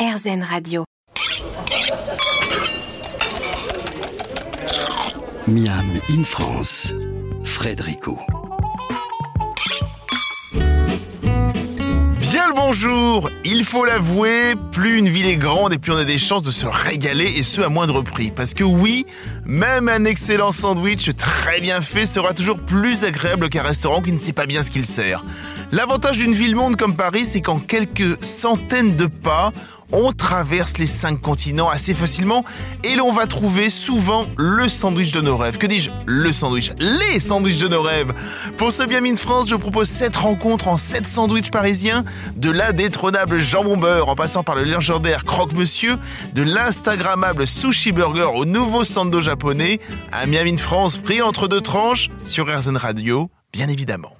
RZN Radio. Miam in France, Frédérico. Bien le bonjour Il faut l'avouer, plus une ville est grande et plus on a des chances de se régaler et ce à moindre prix. Parce que oui, même un excellent sandwich très bien fait sera toujours plus agréable qu'un restaurant qui ne sait pas bien ce qu'il sert. L'avantage d'une ville-monde comme Paris, c'est qu'en quelques centaines de pas, on traverse les cinq continents assez facilement et l'on va trouver souvent le sandwich de nos rêves. Que dis-je? Le sandwich. Les sandwichs de nos rêves. Pour ce Bien Mine France, je propose cette rencontre en 7 sandwichs parisiens, de l'indétrônable jambon beurre en passant par le légendaire croque-monsieur, de l'instagrammable sushi burger au nouveau sando japonais, un Miami France pris entre deux tranches sur RZN Radio, bien évidemment.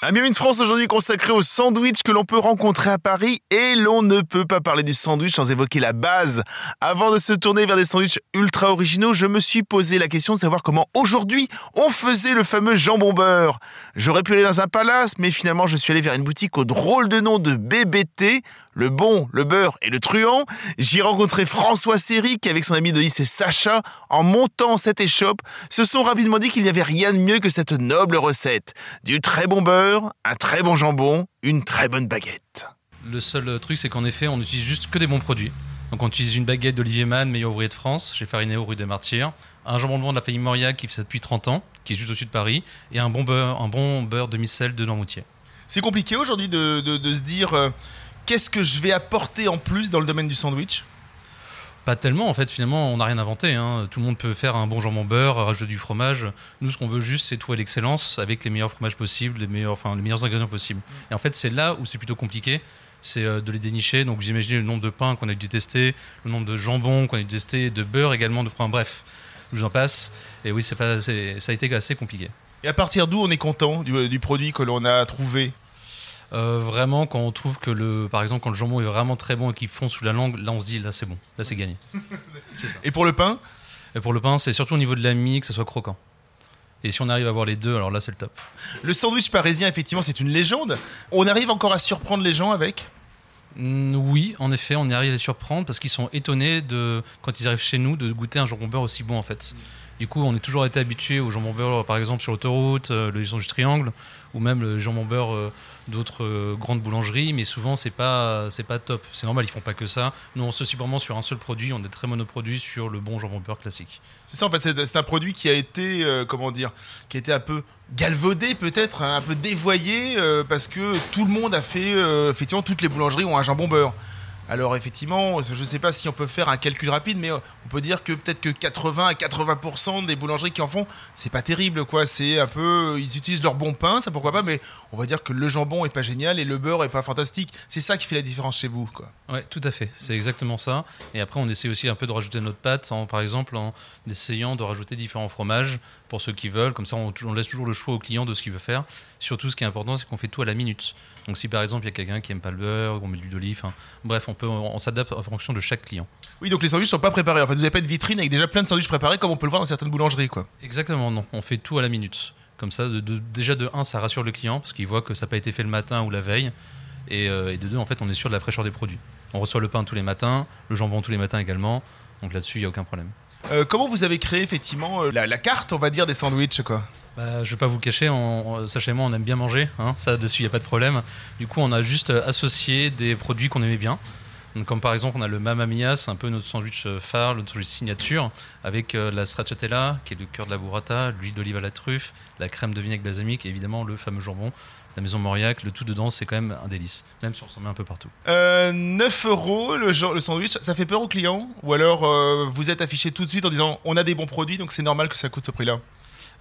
Un Miami de France aujourd'hui consacré au sandwich que l'on peut rencontrer à Paris et l'on ne peut pas parler du sandwich sans évoquer la base. Avant de se tourner vers des sandwichs ultra originaux, je me suis posé la question de savoir comment aujourd'hui on faisait le fameux jambon beurre. J'aurais pu aller dans un palace, mais finalement je suis allé vers une boutique au drôle de nom de BBT, le bon, le beurre et le truand. J'y rencontré François Séric avec son ami de lycée Sacha. En montant cette échoppe, se sont rapidement dit qu'il n'y avait rien de mieux que cette noble recette. Du très bon beurre, un très bon jambon, une très bonne baguette. Le seul truc, c'est qu'en effet, on n'utilise juste que des bons produits. Donc on utilise une baguette d'Olivier Mann, meilleur ouvrier de France, chez Farinéo, rue des Martyrs, un jambon blanc de la famille Mauriac qui fait ça depuis 30 ans, qui est juste au-dessus de Paris, et un bon beurre, un bon beurre demi-sel de Normoutier. C'est compliqué aujourd'hui de, de- de se dire euh, qu'est-ce que je vais apporter en plus dans le domaine du sandwich? Pas tellement, en fait, finalement, on n'a rien inventé. hein. Tout le monde peut faire un bon jambon beurre, rajouter du fromage. Nous, ce qu'on veut juste, c'est trouver l'excellence avec les meilleurs fromages possibles, les meilleurs, enfin, les meilleurs ingrédients possibles. Et en fait, c'est là où c'est plutôt compliqué, c'est euh, de les dénicher. Donc, vous imaginez le nombre de pains qu'on a dû tester, le nombre de jambons qu'on a dû tester, de beurre également, de fromage. Bref, je vous en passe. Et oui, c'est pas, ça a été assez compliqué. Et à partir d'où on est content du, du produit que l'on a trouvé? Euh, vraiment, quand on trouve que le, par exemple, quand le jambon est vraiment très bon et qu'il fond sous la langue, là, on se dit, là, c'est bon, là, c'est gagné. Et pour le pain Et pour le pain, c'est surtout au niveau de la mie que ça soit croquant. Et si on arrive à avoir les deux, alors là, c'est le top. Le sandwich parisien, effectivement, c'est une légende. On arrive encore à surprendre les gens avec? Mm, oui, en effet, on y arrive à les surprendre parce qu'ils sont étonnés de, quand ils arrivent chez nous, de goûter un jambon beurre aussi bon en fait. Du coup, on est toujours été habitué au jambon beurre, par exemple sur l'autoroute, euh, le jambon du triangle, ou même le jambon beurre euh, d'autres euh, grandes boulangeries, mais souvent c'est pas c'est pas top. C'est normal, ils font pas que ça. Nous, on se situe vraiment sur un seul produit, on est très monoproduit sur le bon jambon beurre classique. C'est ça, en fait, c'est un produit qui a été, comment dire, qui a été un peu galvaudé peut-être, hein, un peu dévoyé, parce que tout le monde a fait, effectivement, toutes les boulangeries ont un jambon beurre. Alors effectivement, je ne sais pas si on peut faire un calcul rapide, mais euh, on peut dire que peut-être que 80 à 80% des boulangeries qui en font, c'est pas terrible quoi. C'est un peu, ils utilisent leur bon pain, ça pourquoi pas, mais on va dire que le jambon est pas génial et le beurre est pas fantastique. C'est ça qui fait la différence chez vous quoi. Ouais, tout à fait. C'est exactement ça. Et après, on essaie aussi un peu de rajouter notre pâte, en, par exemple, en essayant de rajouter différents fromages pour ceux qui veulent. Comme ça, on, on laisse toujours le choix au client de ce qu'il veut faire. Surtout, ce qui est important, c'est qu'on fait tout à la minute. Donc, si par exemple, il y a quelqu'un qui aime pas le beurre, on met de l'huile d'olive, enfin, bref, on, peut, on, on s'adapte en fonction de chaque client. Oui, donc les sandwichs sont pas préparés. En fait, vous n'avez pas une vitrine avec déjà plein de sandwichs préparés comme on peut le voir dans certaines boulangeries quoi. Exactement, non. On fait tout à la minute. Comme ça, de, de- déjà de 1, ça rassure le client parce qu'il voit que ça n'a pas été fait le matin ou la veille. Et, euh, et de 2, en fait, on est sûr de la fraîcheur des produits. On reçoit le pain tous les matins, le jambon tous les matins également. Donc là-dessus, il n'y a aucun problème. Euh, comment vous avez créé effectivement euh, la, carte, on va dire, des sandwichs quoi? Bah, je vais pas vous cacher, on- Sacha et moi on aime bien manger, hein, ça dessus il n'y a pas de problème. Du coup on a juste euh, associé des produits qu'on aimait bien. Comme par exemple on a le Mamma c'est un peu notre sandwich euh, phare, notre sandwich signature, avec euh, la stracciatella qui est le cœur de la burrata, l'huile d'olive à la truffe, la crème de vinaigre balsamique et évidemment le fameux jambon. La maison Mauriac, le tout dedans c'est quand même un délice, même si on s'en met un peu partout. Euh, 9 euros le sandwich, ça fait peur aux clients Ou alors euh, vous êtes affiché tout de suite en disant on a des bons produits donc c'est normal que ça coûte ce prix-là?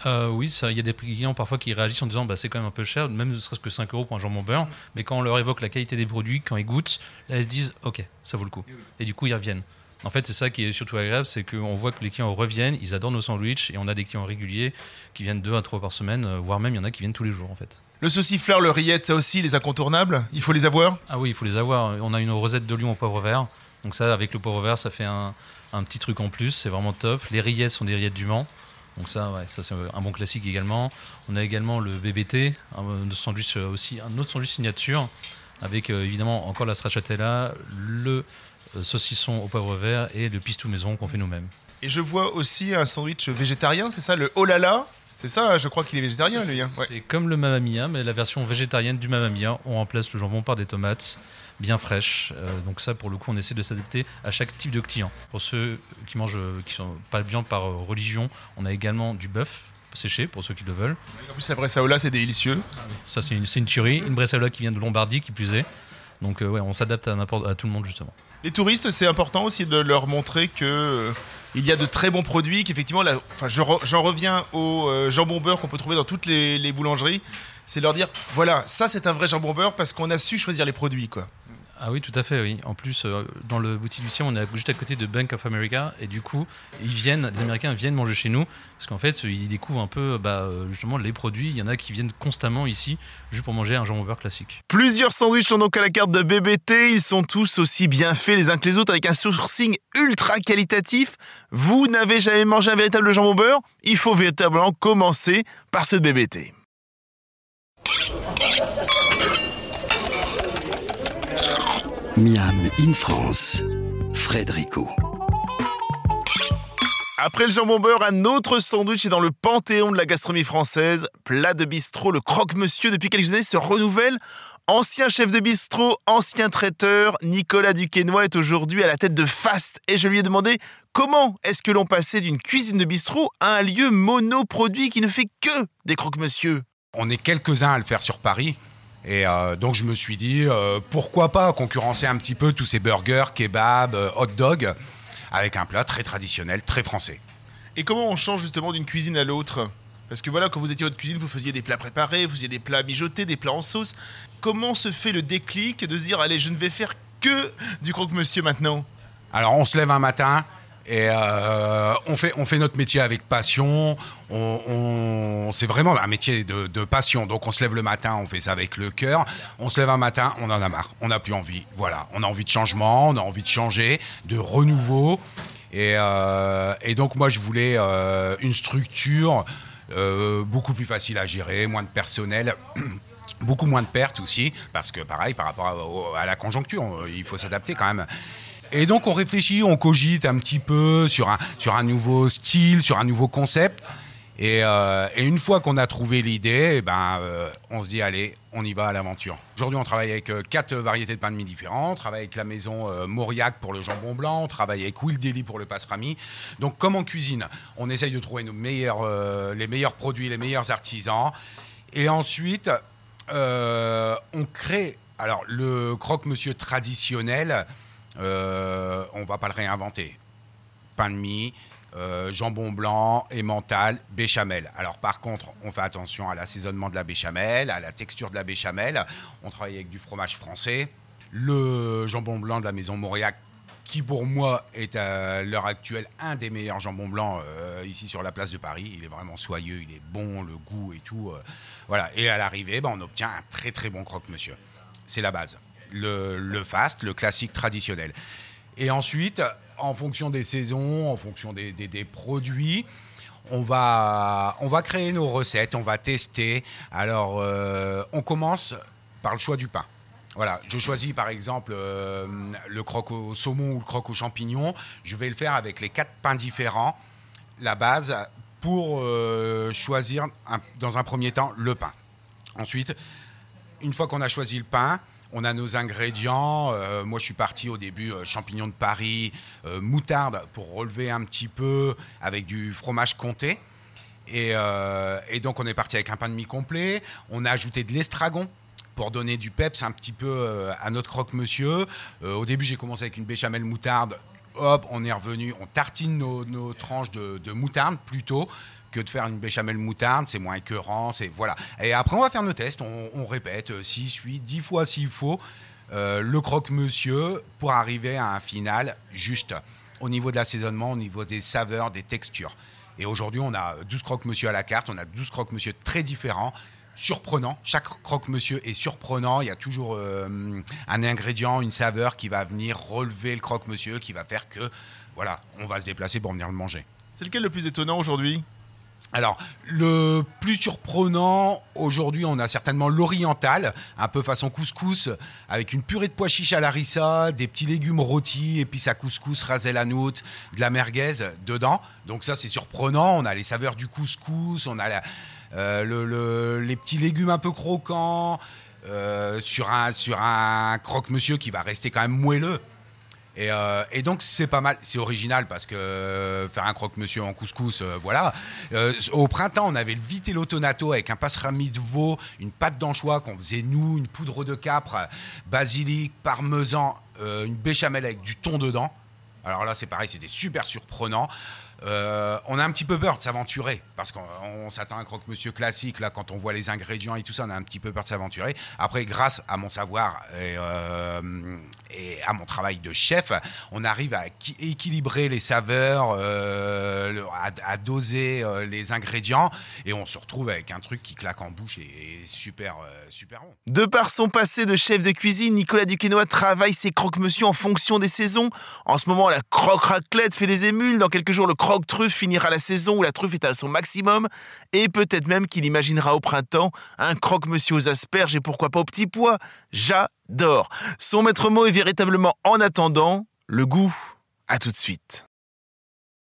Euh, oui, il y a des clients parfois qui réagissent en disant bah, c'est quand même un peu cher, même ne serait-ce que 5 euros pour un jambon beurre. Mais quand on leur évoque la qualité des produits, quand ils goûtent, là ils se disent ok, ça vaut le coup. Et du coup ils reviennent. En fait, c'est ça qui est surtout agréable, c'est qu'on voit que les clients reviennent, ils adorent nos sandwichs et on a des clients réguliers qui viennent deux à trois par semaine, euh, voire même il y en a qui viennent tous les jours en fait. Le saucifleur, le rillette, ça aussi, les incontournables, il faut les avoir? Ah oui, il faut les avoir. On a une rosette de lion au poivre vert. Donc ça, avec le poivre vert, ça fait un, un petit truc en plus. C'est vraiment top. Les rillettes sont des rillettes du Mans. Donc ça, ouais, ça c'est un bon classique également. On a également le BBT, un sandwich aussi, un autre sandwich signature avec évidemment encore la stracciatella, le saucisson au poivre vert et le pistou maison qu'on fait nous-mêmes. Et je vois aussi un sandwich végétarien, c'est ça, le oh là là c'est ça, je crois qu'il est végétarien lui. Hein. C'est comme le Mamma Mia, mais la version végétarienne du Mamma Mia. On remplace le jambon par des tomates bien fraîches. Euh, donc ça, pour le coup, on essaie de s'adapter à chaque type de client. Pour ceux qui mangent, qui sont pas bien par euh, religion, on a également du bœuf séché pour ceux qui le veulent. En plus, la bressaola, c'est délicieux. Ça, c'est une, une tuerie. Une bressaola qui vient de Lombardie, qui plus est. Donc euh, ouais, on s'adapte à, à tout le monde justement. Les touristes, c'est important aussi de leur montrer que il y a de très bons produits, qu'effectivement, enfin, j'en reviens au euh, jambon beurre qu'on peut trouver dans toutes les, boulangeries. C'est leur dire, voilà, ça c'est un vrai jambon beurre parce qu'on a su choisir les produits, quoi. Ah oui, tout à fait, oui. En plus, euh, dans le boutique du on est juste à côté de Bank of America, et du coup, ils viennent, les Américains viennent manger chez nous, parce qu'en fait, ils découvrent un peu, bah, euh, justement, les produits. Il y en a qui viennent constamment ici, juste pour manger un jambon beurre classique. Plusieurs sandwichs sont donc à la carte de BBT. Ils sont tous aussi bien faits les uns que les autres, avec un sourcing ultra qualitatif. Vous n'avez jamais mangé un véritable jambon beurre? Il faut véritablement commencer par ce BBT. Miam in France, Frédérico. Après le jambon beurre, un autre sandwich est dans le panthéon de la gastronomie française. Plat de bistrot, le croque-monsieur depuis quelques années se renouvelle. Ancien chef de bistrot, ancien traiteur, Nicolas Duquesnoy est aujourd'hui à la tête de Fast et je lui ai demandé comment est-ce que l'on passait d'une cuisine de bistrot à un lieu monoproduit qui ne fait que des croque-monsieur? On est quelques-uns à le faire sur Paris. Et euh, donc je me suis dit, euh, pourquoi pas concurrencer un petit peu tous ces burgers, kebabs, euh, hot dogs, avec un plat très traditionnel, très français. Et comment on change justement d'une cuisine à l'autre? Parce que voilà, quand vous étiez en cuisine, vous faisiez des plats préparés, vous faisiez des plats mijotés, des plats en sauce. Comment se fait le déclic de se dire, allez, je ne vais faire que du croque-monsieur maintenant? Alors on se lève un matin, et euh, on, fait, on fait notre métier avec passion. On, c'est vraiment un métier de, passion. Donc on se lève le matin, on fait ça avec le cœur. On se lève un matin, on en a marre. On n'a plus envie. Voilà. On a envie de changement, on a envie de changer, de renouveau. Et, euh, donc moi, je voulais euh, une structure beaucoup plus facile à gérer, moins de personnel. beaucoup moins de pertes aussi, parce que pareil, par rapport à la conjoncture, il faut s'adapter quand même. Et donc on réfléchit, on cogite un petit peu sur un, sur un nouveau style, sur un nouveau concept. Et, euh, une fois qu'on a trouvé l'idée, eh ben, euh, on se dit allez, on y va à l'aventure. Aujourd'hui, on travaille avec euh, quatre variétés de pain de mie différents. On travaille avec la maison Mauriac pour le jambon blanc. On travaille avec Will Deli pour le pastrami. Donc, comme en cuisine, on essaye de trouver nos meilleurs, les meilleurs produits, les meilleurs artisans. Et ensuite, on crée alors le croque-monsieur traditionnel. Euh, on va pas le réinventer. Pain de mie, euh, jambon blanc, emmental, béchamel. Alors par contre, on fait attention à l'assaisonnement de la béchamel, à la texture de la béchamel. On travaille avec du fromage français. Le jambon blanc de la maison Mauriac, qui pour moi est à l'heure actuelle un des meilleurs jambons blancs euh, ici sur la place de Paris. Il est vraiment soyeux, il est bon, le goût et tout. voilà. Et à l'arrivée, ben, on obtient un très très bon croque-monsieur. C'est la base le, fast, le classique traditionnel. Et ensuite, en fonction des saisons, en fonction des, produits, on va, on va créer nos recettes, on va tester. Alors, euh, on commence par le choix du pain. Voilà, je choisis par exemple euh, le croque au saumon ou le croque aux champignons. Je vais le faire avec les quatre pains différents, la base, pour euh, choisir dans un premier temps le pain. Ensuite, une fois qu'on a choisi le pain, on a nos ingrédients. Euh, moi, je suis parti au début euh, champignons de Paris, euh, moutarde pour relever un petit peu avec du fromage comté. Et, donc, on est parti avec un pain de mie complet. On a ajouté de l'estragon pour donner du peps un petit peu à notre croque-monsieur. au début, j'ai commencé avec une béchamel moutarde. Hop, on est revenu, on tartine nos, tranches de moutarde plutôt de faire une béchamel moutarde, c'est moins écœurant, c'est voilà. Et après on va faire nos tests, on, répète 6, 8, 10 fois s'il faut euh, le croque-monsieur pour arriver à un final juste au niveau de l'assaisonnement, au niveau des saveurs, des textures. Et aujourd'hui, on a 12 croque-monsieur à la carte, on a 12 croque-monsieur très différents, surprenants. Chaque croque-monsieur est surprenant. Il y a toujours euh, un ingrédient, une saveur qui va venir relever le croque-monsieur, qui va faire que, voilà, on va se déplacer pour venir le manger. C'est lequel le plus étonnant aujourd'hui? Alors, le plus surprenant, aujourd'hui, on a certainement l'oriental, un peu façon couscous, avec une purée de pois chiches à larissa, des petits légumes rôtis, puis sa couscous rasé la noute, de la merguez dedans. Donc ça, c'est surprenant. On a les saveurs du couscous, on a euh, le- le- les petits légumes un peu croquants, euh, sur un, sur un croque-monsieur qui va rester quand même moelleux. Et, euh, et donc c'est pas mal, c'est original parce que euh, faire un croque-monsieur en couscous, euh, voilà. Au printemps, on avait le vitello tonato avec un pastrami de veau, une pâte d'anchois qu'on faisait nous, une poudre de capre, basilic, parmesan, une béchamel avec du thon dedans. Alors là, c'est pareil, c'était super surprenant. Euh, on a un petit peu peur de s'aventurer parce qu'on on s'attend à un croque-monsieur classique. Là, quand on voit les ingrédients et tout ça, on a un petit peu peur de s'aventurer. Après, grâce à mon savoir et, euh, à mon travail de chef, on arrive à qui- équilibrer les saveurs, euh, à, doser les ingrédients et on se retrouve avec un truc qui claque en bouche et, super, super bon. De par son passé de chef de cuisine, Nicolas Duquesnoy travaille ses croque-monsieur en fonction des saisons. En ce moment, la croque-raclette fait des émules. Dans quelques jours, le croque-truffe finira la saison où la truffe est à son maximum. Et peut-être même qu'il imaginera au printemps un croque-monsieur aux asperges et pourquoi pas aux petits pois. J'adore. Son maître mot est véritablement en attendant le goût. À tout de suite.